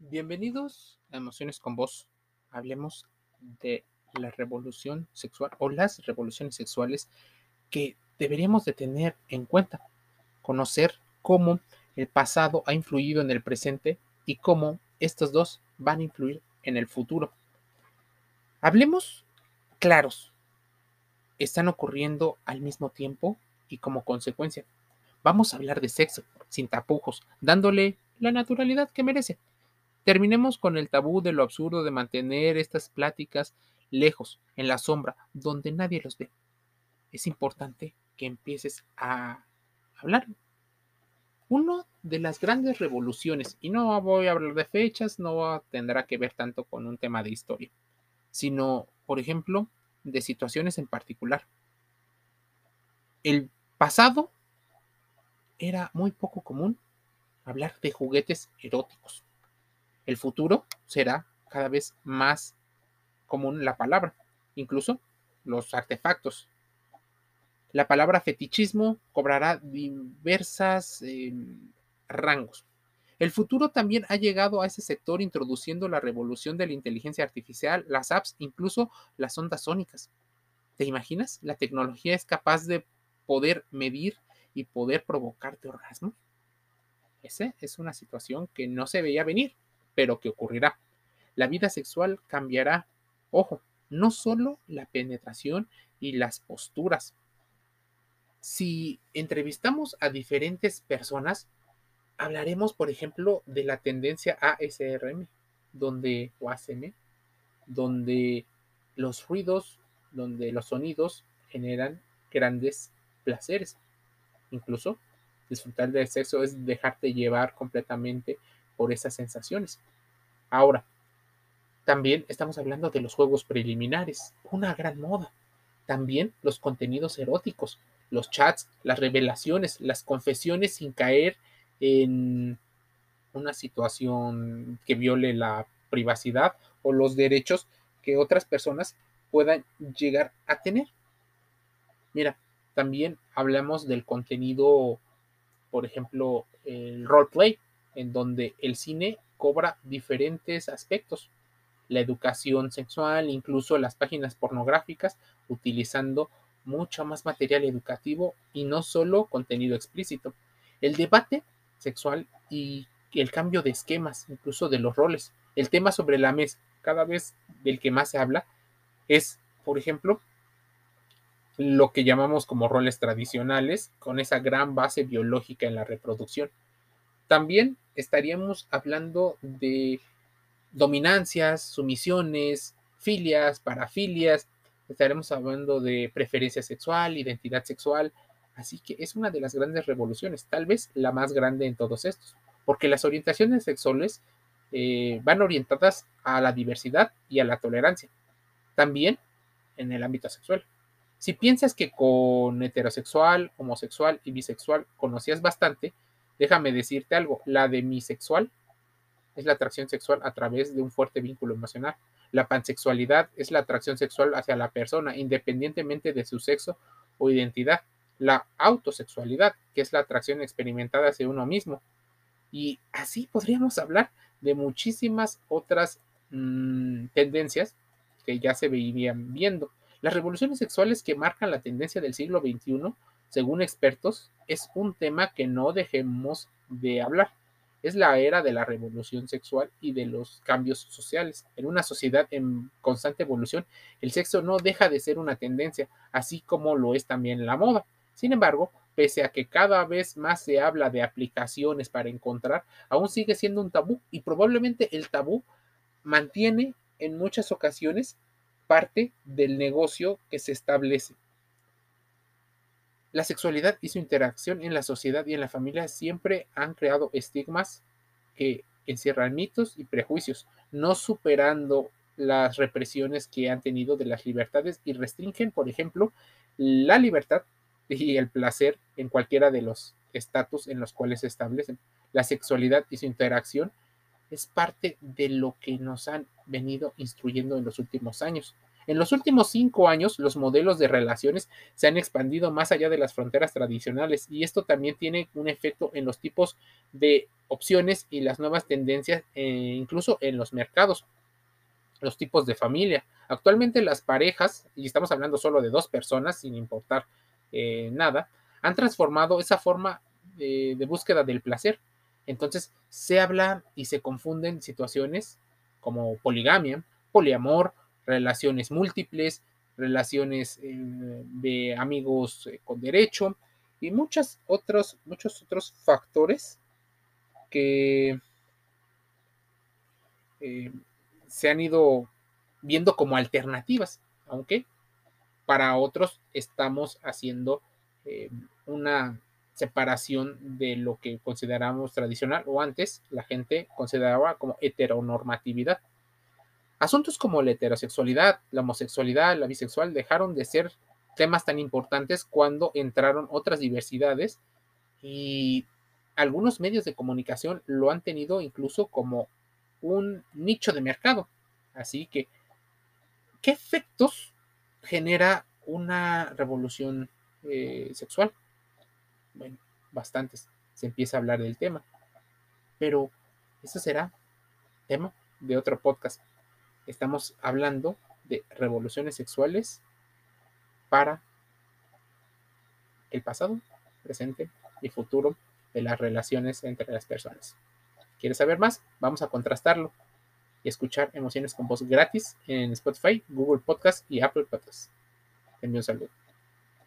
Bienvenidos a Emociones con Vos. Hablemos de la revolución sexual o las revoluciones sexuales que deberíamos de tener en cuenta. Conocer cómo el pasado ha influido en el presente y cómo estos dos van a influir en el futuro. Hablemos claros. Están ocurriendo al mismo tiempo y como consecuencia. Vamos a hablar de sexo, sin tapujos, dándole la naturalidad que merece. Terminemos con el tabú de lo absurdo de mantener estas pláticas lejos, en la sombra, donde nadie los ve. Es importante que empieces a hablar. Una de las grandes revoluciones, y no voy a hablar de fechas, no tendrá que ver tanto con un tema de historia, sino, por ejemplo, de situaciones en particular. El pasado era muy poco común hablar de juguetes eróticos el futuro será cada vez más común la palabra, incluso los artefactos. La palabra fetichismo cobrará diversas eh, rangos. El futuro también ha llegado a ese sector introduciendo la revolución de la inteligencia artificial, las apps, incluso las ondas sónicas. ¿Te imaginas? La tecnología es capaz de poder medir y poder provocarte orgasmo. Esa es una situación que no se veía venir pero que ocurrirá. La vida sexual cambiará. Ojo, no solo la penetración y las posturas. Si entrevistamos a diferentes personas, hablaremos, por ejemplo, de la tendencia ASRM, donde, o donde los ruidos, donde los sonidos generan grandes placeres. Incluso disfrutar del sexo es dejarte llevar completamente por esas sensaciones. Ahora, también estamos hablando de los juegos preliminares, una gran moda. También los contenidos eróticos, los chats, las revelaciones, las confesiones sin caer en una situación que viole la privacidad o los derechos que otras personas puedan llegar a tener. Mira, también hablamos del contenido, por ejemplo, el roleplay, en donde el cine cobra diferentes aspectos. La educación sexual, incluso las páginas pornográficas, utilizando mucho más material educativo y no solo contenido explícito. El debate sexual y el cambio de esquemas, incluso de los roles. El tema sobre la mesa, cada vez del que más se habla, es, por ejemplo, lo que llamamos como roles tradicionales, con esa gran base biológica en la reproducción. También estaríamos hablando de dominancias, sumisiones, filias, parafilias, estaremos hablando de preferencia sexual, identidad sexual, así que es una de las grandes revoluciones, tal vez la más grande en todos estos, porque las orientaciones sexuales eh, van orientadas a la diversidad y a la tolerancia, también en el ámbito sexual. Si piensas que con heterosexual, homosexual y bisexual conocías bastante, Déjame decirte algo, la demisexual es la atracción sexual a través de un fuerte vínculo emocional. La pansexualidad es la atracción sexual hacia la persona, independientemente de su sexo o identidad. La autosexualidad, que es la atracción experimentada hacia uno mismo. Y así podríamos hablar de muchísimas otras mm, tendencias que ya se veían viendo. Las revoluciones sexuales que marcan la tendencia del siglo XXI según expertos, es un tema que no dejemos de hablar. Es la era de la revolución sexual y de los cambios sociales. En una sociedad en constante evolución, el sexo no deja de ser una tendencia, así como lo es también la moda. Sin embargo, pese a que cada vez más se habla de aplicaciones para encontrar, aún sigue siendo un tabú y probablemente el tabú mantiene en muchas ocasiones parte del negocio que se establece. La sexualidad y su interacción en la sociedad y en la familia siempre han creado estigmas que encierran mitos y prejuicios, no superando las represiones que han tenido de las libertades y restringen, por ejemplo, la libertad y el placer en cualquiera de los estatus en los cuales se establecen. La sexualidad y su interacción es parte de lo que nos han venido instruyendo en los últimos años. En los últimos cinco años, los modelos de relaciones se han expandido más allá de las fronteras tradicionales y esto también tiene un efecto en los tipos de opciones y las nuevas tendencias, eh, incluso en los mercados, los tipos de familia. Actualmente las parejas, y estamos hablando solo de dos personas, sin importar eh, nada, han transformado esa forma eh, de búsqueda del placer. Entonces se habla y se confunden situaciones como poligamia, poliamor, relaciones múltiples, relaciones eh, de amigos eh, con derecho y muchos otros, muchos otros factores que eh, se han ido viendo como alternativas, aunque para otros estamos haciendo una separación de lo que consideramos tradicional o antes la gente consideraba como heteronormatividad. Asuntos como la heterosexualidad, la homosexualidad, la bisexual dejaron de ser temas tan importantes cuando entraron otras diversidades y algunos medios de comunicación lo han tenido incluso como un nicho de mercado. Así que, ¿qué efectos genera una revolución eh, sexual? Bueno, bastantes. Se empieza a hablar del tema. Pero eso será tema de otro podcast estamos hablando de revoluciones sexuales para el pasado, presente y futuro de las relaciones entre las personas. ¿Quieres saber más? Vamos a contrastarlo y escuchar emociones con voz gratis en Spotify, Google Podcast y Apple Podcast. Te envío un saludo.